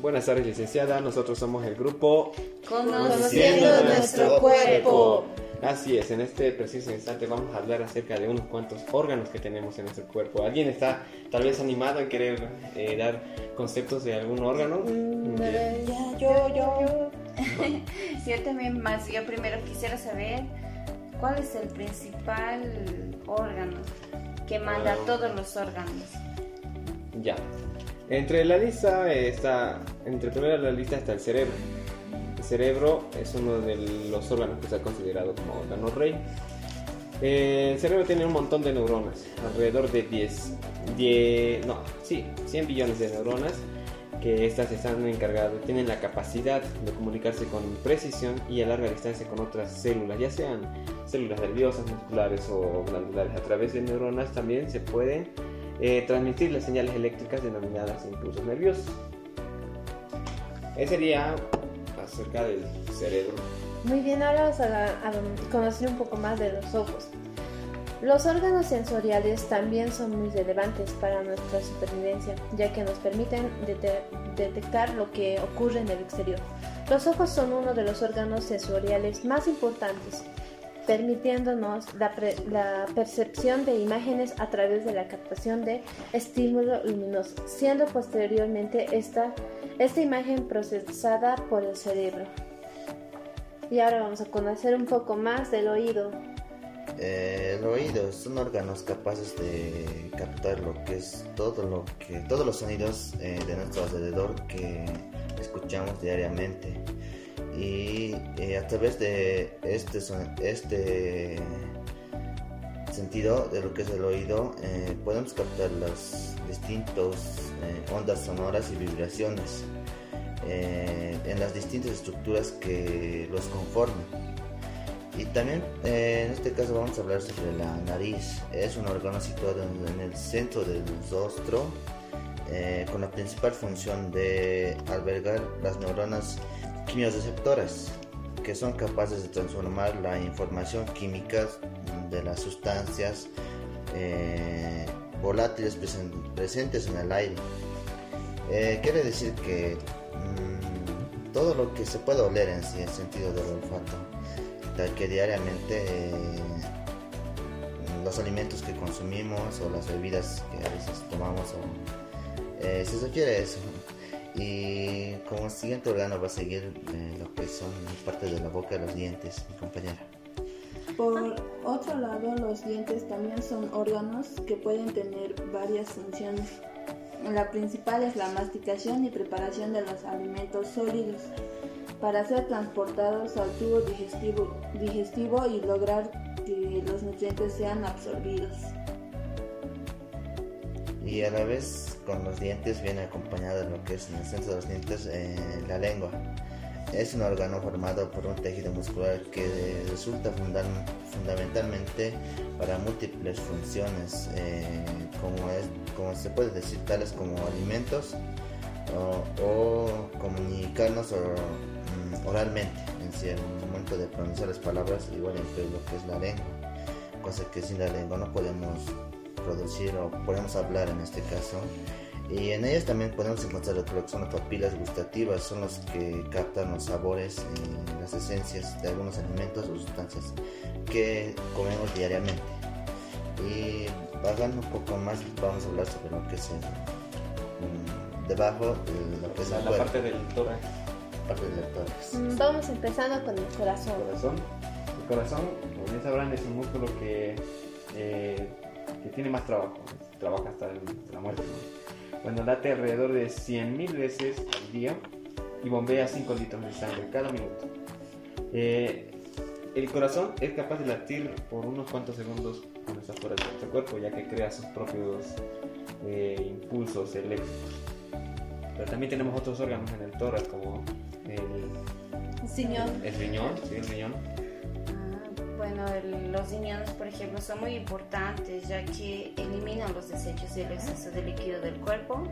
Buenas tardes, licenciada. Nosotros somos el grupo Conociendo nuestro cuerpo. Así es, en este preciso instante vamos a hablar acerca de unos cuantos órganos que tenemos en nuestro cuerpo. ¿Alguien está tal vez animado en querer eh, dar conceptos de algún órgano? Mm, Bien. ya, yo, yo. Yo también más, yo primero quisiera saber cuál es el principal órgano que manda Ah. todos los órganos. Ya. Entre la lista está, entre primero la lista está el cerebro. El cerebro es uno de los órganos que ha considerado como órgano rey. Eh, el cerebro tiene un montón de neuronas, alrededor de 10, 10 no, sí, 100 billones de neuronas, que estas están encargadas, tienen la capacidad de comunicarse con precisión y a larga distancia con otras células, ya sean células nerviosas, musculares o glandulares. A través de neuronas también se pueden eh, transmitir las señales eléctricas denominadas impulsos nerviosos. Ese sería acerca del cerebro. Muy bien, ahora vamos a, a conocer un poco más de los ojos. Los órganos sensoriales también son muy relevantes para nuestra supervivencia, ya que nos permiten dete- detectar lo que ocurre en el exterior. Los ojos son uno de los órganos sensoriales más importantes, permitiéndonos la, pre- la percepción de imágenes a través de la captación de estímulo luminoso, siendo posteriormente esta, esta imagen procesada por el cerebro. Y ahora vamos a conocer un poco más del oído. Eh, el oído son órganos capaces de captar lo que es todo lo que todos los sonidos eh, de nuestro alrededor que escuchamos diariamente y a través de este este sentido de lo que es el oído eh, podemos captar las distintas eh, ondas sonoras y vibraciones eh, en las distintas estructuras que los conforman y también en este caso vamos a hablar sobre la nariz. Es un órgano situado en, el centro del rostro con la principal función de albergar las neuronas quimiorreceptoras que son capaces de transformar la información química de las sustancias eh, volátiles presen- presentes en el aire. Eh, quiere decir que mm, todo lo que se puede oler en sí, el sentido del olfato, tal que diariamente eh, los alimentos que consumimos o las bebidas que a veces tomamos o, eh, se refiere a eso y como siguiente órgano va a seguir eh, lo que son parte de la boca los dientes mi compañera Por otro lado, los dientes también son órganos que pueden tener varias funciones. La principal es la masticación y preparación de los alimentos sólidos para ser transportados al tubo digestivo, digestivo y lograr que los nutrientes sean absorbidos. y a la vez con los dientes viene acompañado de lo que es en el centro de los dientes eh, la lengua. Es un órgano formado por un tejido muscular que resulta fundam- fundamentalmente para múltiples funciones, eh, como, es, como se puede decir, tales como alimentos o, o comunicarnos mm, oralmente, en el momento de pronunciar las palabras, igual entre lo que es la lengua, cosa que sin la lengua no podemos producir o podemos hablar en este caso. Y en ellas también podemos encontrar lo que son las papilas gustativas, son los que captan los sabores y las esencias de algunos alimentos o sustancias que comemos diariamente. Y bajando un poco más, vamos a hablar sobre lo que es el, mm, debajo de lo que es La, la parte del tórax, parte del tórax. Mm, Vamos empezando con el corazón. el corazón. El corazón, como bien sabrán, es un músculo que, eh, que tiene más trabajo, trabaja hasta la muerte. Bueno, late alrededor de 100.000 veces al día y bombea 5 litros de sangre cada minuto. Eh, el corazón es capaz de latir por unos cuantos segundos cuando está fuera de nuestro cuerpo, ya que crea sus propios eh, impulsos eléctricos. Pero también tenemos otros órganos en el tórax, como el, Riñón. el riñón, sí, el riñón. Bueno, el- los riñones, por ejemplo, son muy importantes ya que eliminan los desechos y el exceso de líquido del cuerpo.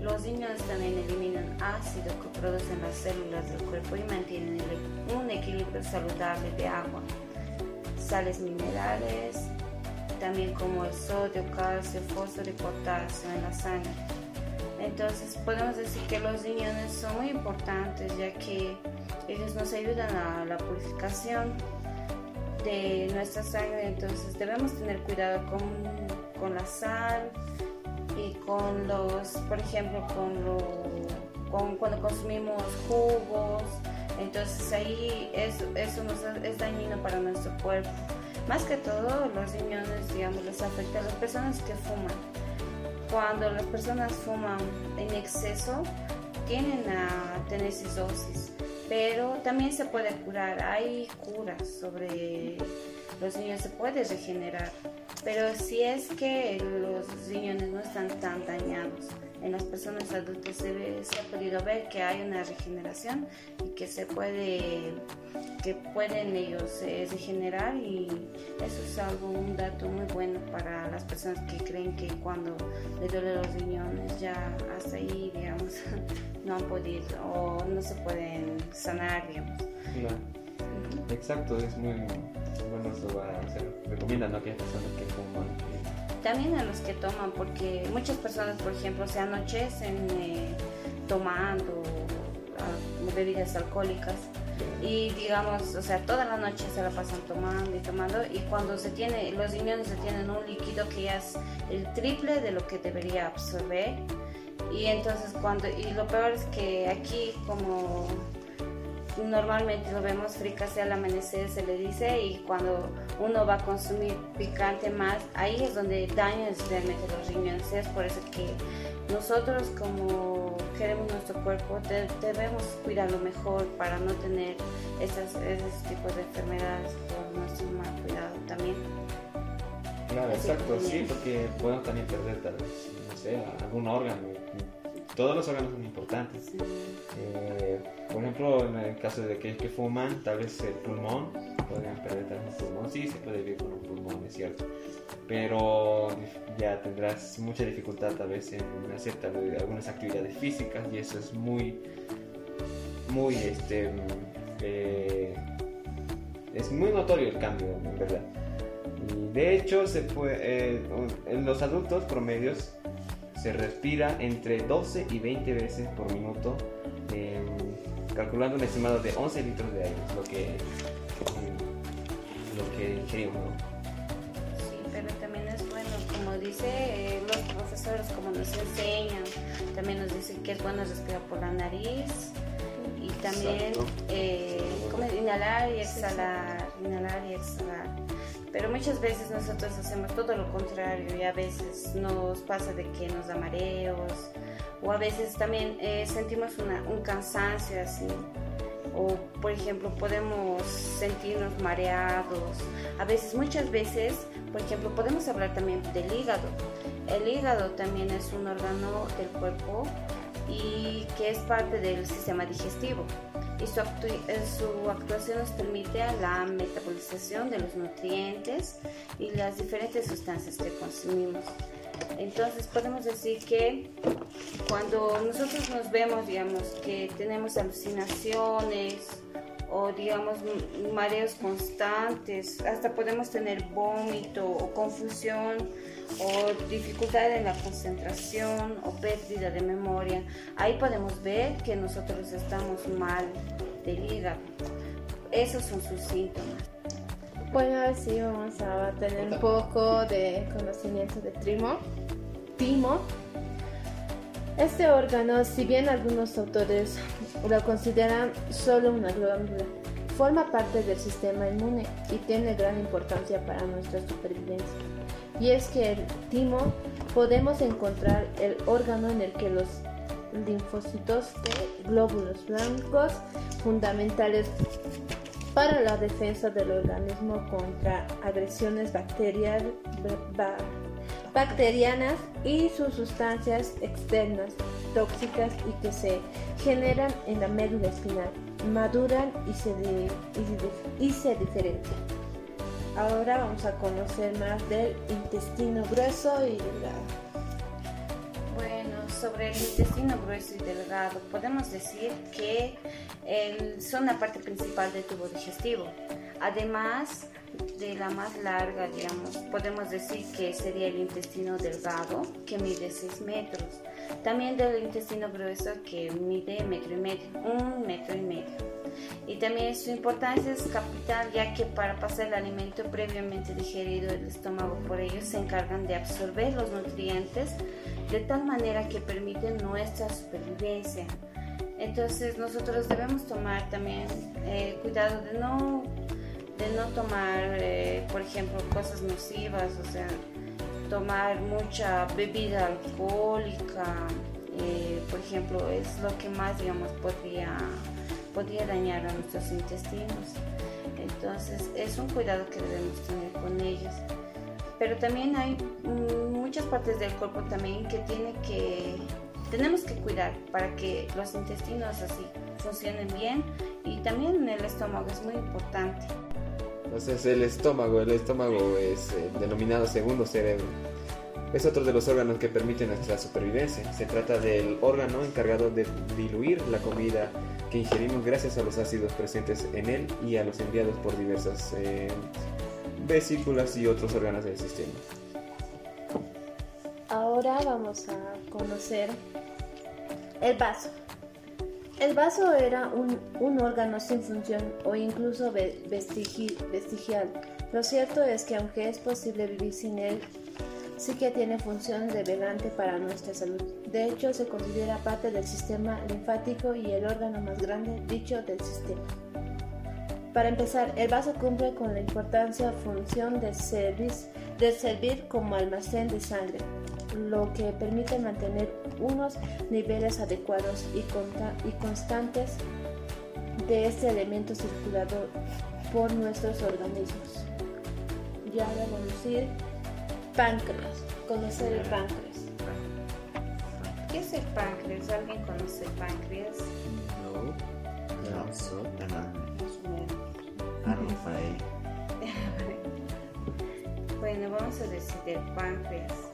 Los riñones también eliminan ácido que producen las células del cuerpo y mantienen el- un equilibrio saludable de agua, sales minerales, también como el sodio, calcio, fósforo y potasio en la sangre. Entonces podemos decir que los riñones son muy importantes ya que ellos nos ayudan a la purificación de nuestra sangre, entonces debemos tener cuidado con, con la sal y con los, por ejemplo, con, lo, con cuando consumimos jugos, entonces ahí eso, eso nos, es dañino para nuestro cuerpo. Más que todo los riñones, digamos, les afecta a las personas que fuman. Cuando las personas fuman en exceso, tienen a tener cirrosis pero también se puede curar, hay curas sobre los niños, se puede regenerar, pero si es que los riñones no están tan dañados, en las personas adultas se, ha podido ver que hay una regeneración y que se puede que pueden ellos eh, regenerar y eso es algo un dato muy bueno para las personas que creen que cuando les duele los riñones ya hasta ahí digamos no han podido o no se pueden sanar digamos. Exacto es muy bueno eso va recomienda ¿no? que personas que fuman también a los que toman, porque muchas personas, por ejemplo, se anochecen eh, tomando ah, bebidas alcohólicas y digamos, o sea, toda la noche se la pasan tomando y tomando y cuando se tiene, los riñones se tienen un líquido que ya es el triple de lo que debería absorber y entonces cuando, y lo peor es que aquí como normalmente lo vemos fricase al amanecer, se le dice, y cuando uno va a consumir picante más, ahí es donde daña realmente los riñones. Es por eso que nosotros como queremos nuestro cuerpo debemos cuidarlo mejor para no tener esas, esos tipos de enfermedades por nuestro mal cuidado también. Claro, exacto, sí, porque podemos también perder tal vez, no sé, algún órgano todos los órganos son importantes. Eh, por ejemplo, en el caso de aquellos que fuman, tal vez el pulmón, podrían perder también el pulmón. Sí, se puede vivir con un pulmón, es cierto. Pero ya tendrás mucha dificultad tal vez en hacer algunas actividades físicas y eso es muy, muy, este, eh, es muy notorio el cambio, en verdad. Y de hecho, se puede, eh, en los adultos promedios se respira entre 12 y 20 veces por minuto, em, calculando un estimado de 11 litros de aire, lo que, lo que ingerimos. Sí, pero también es bueno, como dice eh, los profesores, como nos enseñan, también nos dicen que es bueno respirar por la nariz y también eh, inhalar y exhalar, inhalar y exhalar pero muchas veces nosotros hacemos todo lo contrario y a veces nos pasa de que nos da mareos o a veces también eh, sentimos un cansancio así. O por ejemplo podemos sentirnos mareados. A veces muchas veces por ejemplo podemos hablar también del hígado. El hígado también es un órgano del cuerpo y que es parte del sistema digestivo y su, eh, su, actuación nos permite la metabolización de los nutrientes y las diferentes sustancias que consumimos. Entonces podemos decir que cuando nosotros nos vemos, digamos, que tenemos alucinaciones o digamos mareos constantes, hasta podemos tener vómito o confusión o dificultad en la concentración o pérdida de memoria, ahí podemos ver que nosotros estamos mal del hígado. Esos son sus síntomas. Bueno, sí vamos a tener un poco de conocimiento de trimo. Timo. Este órgano, si bien algunos autores lo consideran solo una glándula, forma parte del sistema inmune y tiene gran importancia para nuestra supervivencia y es que el timo podemos encontrar el órgano en el que los linfocitos de glóbulos blancos fundamentales para la defensa del organismo contra agresiones bacterianas y sus sustancias externas tóxicas y que se generan en la médula espinal, maduran y se, y se diferencian. Ahora vamos a conocer más del intestino grueso y delgado. Bueno, sobre el intestino grueso y delgado, podemos decir que son la parte principal del tubo digestivo. Además de la más larga, digamos, podemos decir que sería el intestino delgado, que mide 6 metros. También del intestino grueso que mide metro y medio, un metro y medio. Y también su importancia es capital ya que para pasar el alimento previamente digerido el estómago por ellos se encargan de absorber los nutrientes de tal manera que permiten nuestra supervivencia. Entonces nosotros debemos tomar también eh, cuidado de no, de no tomar, eh, por ejemplo, cosas nocivas, o sea, tomar mucha bebida alcohólica, eh, por ejemplo, es lo que más, digamos, podría, podría dañar a nuestros intestinos. Entonces es un cuidado que debemos tener con ellos. Pero también hay muchas partes del cuerpo también que tiene que tenemos que cuidar para que los intestinos así funcionen bien y también el estómago es muy importante. Entonces el estómago, el estómago es eh, denominado segundo cerebro. Es otro de los órganos que permiten nuestra supervivencia. Se trata del órgano encargado de diluir la comida que ingerimos gracias a los ácidos presentes en él y a los enviados por diversas eh, vesículas y otros órganos del sistema. Ahora vamos a conocer el vaso. El vaso era un, órgano sin función o incluso vestigial. Lo cierto es que aunque es posible vivir sin él, sí que tiene función relevante para nuestra salud. De hecho, se considera parte del sistema linfático y el órgano más grande dicho del sistema. Para empezar, el vaso cumple con la importancia función de servir como almacén de sangre lo que permite mantener unos niveles adecuados y, constantes de este elemento circulador por nuestros organismos. Ya vamos a decir páncreas, conocer el páncreas. ¿Qué es el páncreas? ¿Alguien conoce el páncreas? No, no, bueno, vamos a decir el páncreas.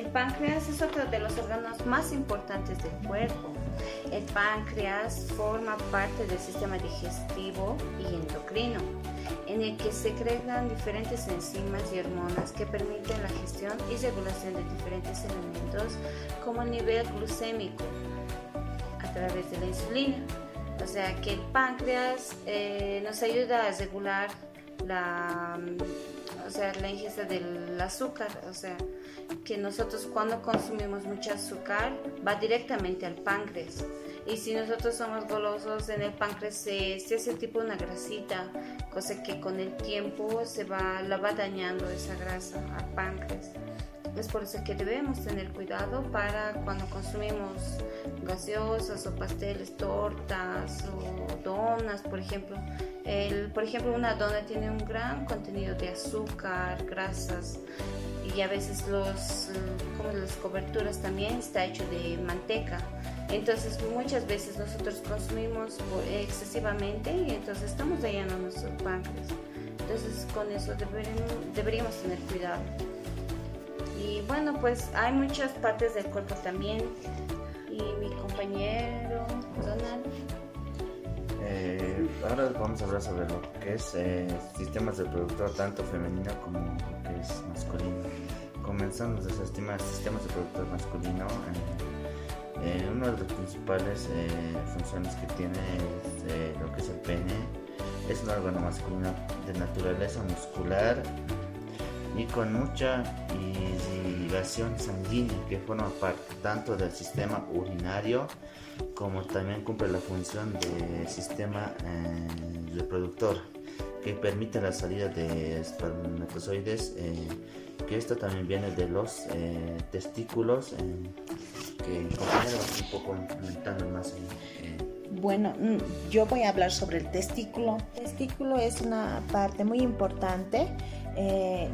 El páncreas es otro de los órganos más importantes del cuerpo. El páncreas forma parte del sistema digestivo y endocrino, en el que se crean diferentes enzimas y hormonas que permiten la gestión y regulación de diferentes elementos como el nivel glucémico a través de la insulina. O sea que el páncreas eh, nos ayuda a regular la, o sea, la ingesta del azúcar, o sea, que nosotros cuando consumimos mucho azúcar va directamente al páncreas. Y si nosotros somos golosos, en el páncreas se, se hace tipo una grasita, cosa que con el tiempo se va, la va dañando esa grasa al páncreas. Es por eso que debemos tener cuidado para cuando consumimos gaseosas o pasteles, tortas o donas, por ejemplo. Por ejemplo, una dona tiene un gran contenido de azúcar, grasas y a veces los, como las coberturas también está hecho de manteca. Entonces muchas veces nosotros consumimos excesivamente y entonces estamos dañando nuestros páncreas. Entonces con eso deberíamos tener cuidado. Y bueno, pues hay muchas partes del cuerpo también. Y mi compañero Donald. Eh, ahora vamos a hablar sobre lo que es eh, sistemas reproductor tanto femenino como lo que es masculino. Comenzando desde sistemas, sistemas reproductor masculino. Eh, una de las principales funciones que tiene es lo que es el pene. Es un órgano masculino de naturaleza muscular y con mucha irrigación sanguínea que forma parte tanto del sistema urinario como también cumple la función del sistema eh, reproductor que permite la salida de espermatozoides eh, que esto también viene de los eh, testículos que compañero un poco comentando más bueno, mm, yo voy a hablar sobre el testículo. El testículo es una parte muy importante eh,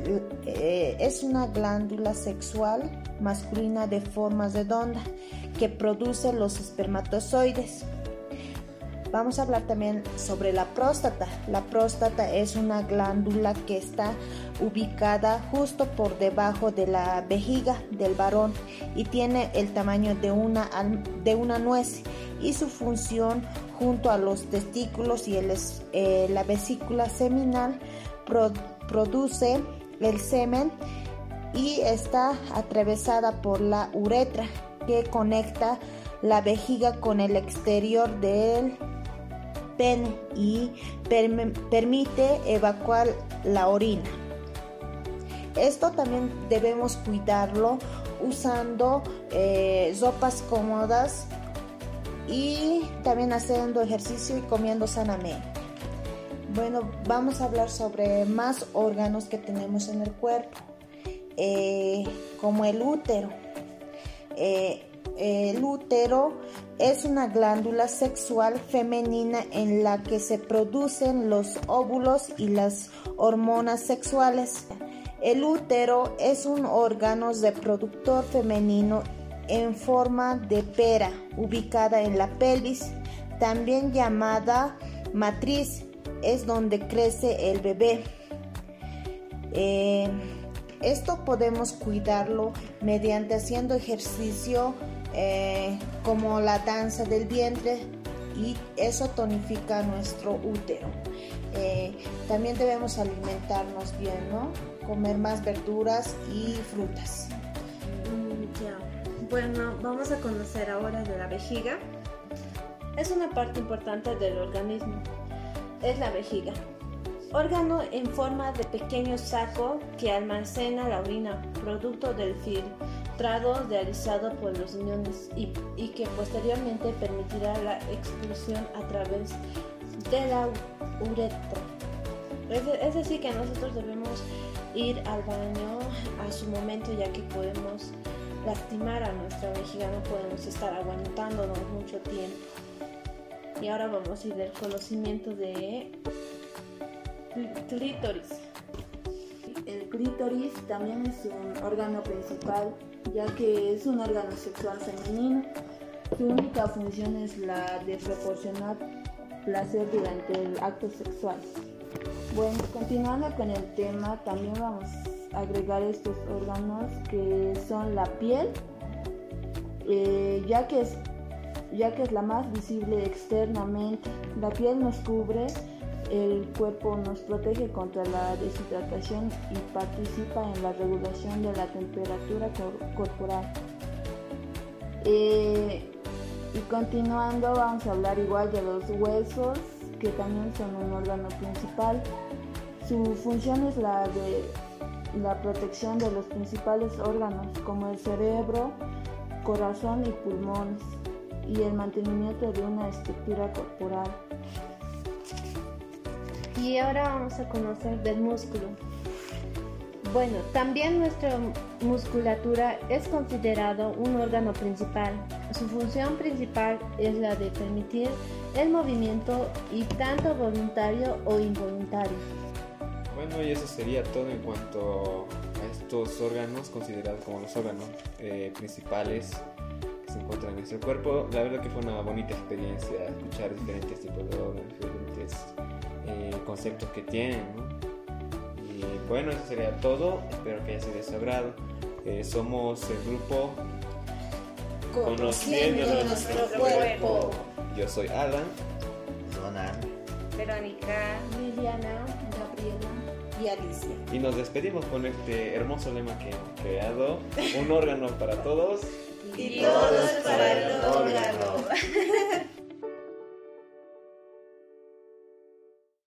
eh, es una glándula sexual masculina de forma redonda que produce los espermatozoides. Vamos a hablar también sobre la próstata. La próstata es una glándula que está ubicada justo por debajo de la vejiga del varón y tiene el tamaño de una, de una nuez y su función junto a los testículos y eh, la vesícula seminal produce el semen y está atravesada por la uretra que conecta la vejiga con el exterior del pene y permite evacuar la orina. Esto también debemos cuidarlo usando eh, ropas cómodas y también haciendo ejercicio y comiendo sanamente. Bueno, vamos a hablar sobre más órganos que tenemos en el cuerpo, eh, como el útero. Eh, el útero es una glándula sexual femenina en la que se producen los óvulos y las hormonas sexuales. El útero es un órgano reproductor femenino en forma de pera ubicada en la pelvis, también llamada matriz, es donde crece el bebé. Eh, esto podemos cuidarlo mediante haciendo ejercicio eh, como la danza del vientre y eso tonifica nuestro útero. Eh, también debemos alimentarnos bien, ¿no? Comer más verduras y frutas. Bueno, vamos a conocer ahora de la vejiga. Es una parte importante del organismo. Es la vejiga. Órgano en forma de pequeño saco que almacena la orina, producto del filtro realizado por los riñones y, que posteriormente permitirá la expulsión a través de la uretra. Es, decir, que nosotros debemos ir al baño a su momento ya que podemos lastimar a nuestra vejiga, no podemos estar aguantándonos mucho tiempo. Y ahora vamos a ir del conocimiento de clítoris. El clítoris también es un órgano principal ya que es un órgano sexual femenino. Su única función es la de proporcionar placer durante el acto sexual. Bueno, continuando con el tema, también vamos a agregar estos órganos que son la piel, eh, ya, que es, ya que es la más visible externamente. La piel nos cubre el cuerpo nos protege contra la deshidratación y participa en la regulación de la temperatura corporal. Eh, y continuando vamos a hablar igual de los huesos, que también son un órgano principal. Su función es la de la protección de los principales órganos como el cerebro, corazón y pulmones y el mantenimiento de una estructura corporal. Y ahora vamos a conocer del músculo. Bueno, también nuestra musculatura es considerado un órgano principal. Su función principal es la de permitir el movimiento y tanto voluntario o involuntario. Bueno, y eso sería todo en cuanto a estos órganos considerados como los órganos eh, principales se en nuestro cuerpo. La verdad que fue una bonita experiencia escuchar diferentes tipos de órganos, diferentes eh, conceptos que tienen. Y bueno, eso sería todo. Espero que haya sido de su agrado. Eh, somos el grupo Conociendo, nuestro cuerpo. Yo soy Alan. Ronan. Verónica. Liliana. Gabriela. Y Alicia. Y nos despedimos con este hermoso lema que hemos creado. Un órgano para todos. Y todos para el órgano.